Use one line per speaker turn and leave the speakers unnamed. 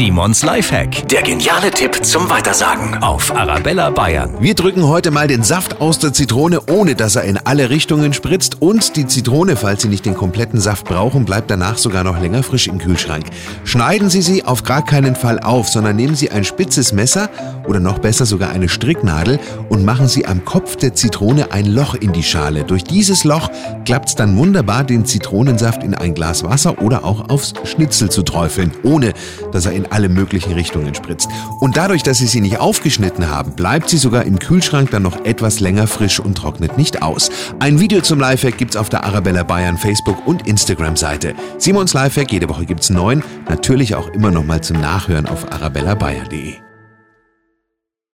Simons Lifehack. Der geniale Tipp zum Weitersagen auf Arabella Bayern.
Wir drücken heute mal den Saft aus der Zitrone, ohne dass er in alle Richtungen spritzt. Und die Zitrone, falls Sie nicht den kompletten Saft brauchen, bleibt danach sogar noch länger frisch im Kühlschrank. Schneiden Sie sie auf gar keinen Fall auf, sondern nehmen Sie ein spitzes Messer oder noch besser sogar eine Stricknadel und machen Sie am Kopf der Zitrone ein Loch in die Schale. Durch dieses Loch klappt es dann wunderbar, den Zitronensaft in ein Glas Wasser oder auch aufs Schnitzel zu träufeln, ohne dass er in alle möglichen Richtungen spritzt. Und dadurch, dass Sie sie nicht aufgeschnitten haben, bleibt sie sogar im Kühlschrank dann noch etwas länger frisch und trocknet nicht aus. Ein Video zum Lifehack gibt's auf der Arabella Bayern Facebook und Instagram Seite. Simons Lifehack, jede Woche gibt's neun, natürlich auch immer noch mal zum Nachhören auf arabellabayern.de.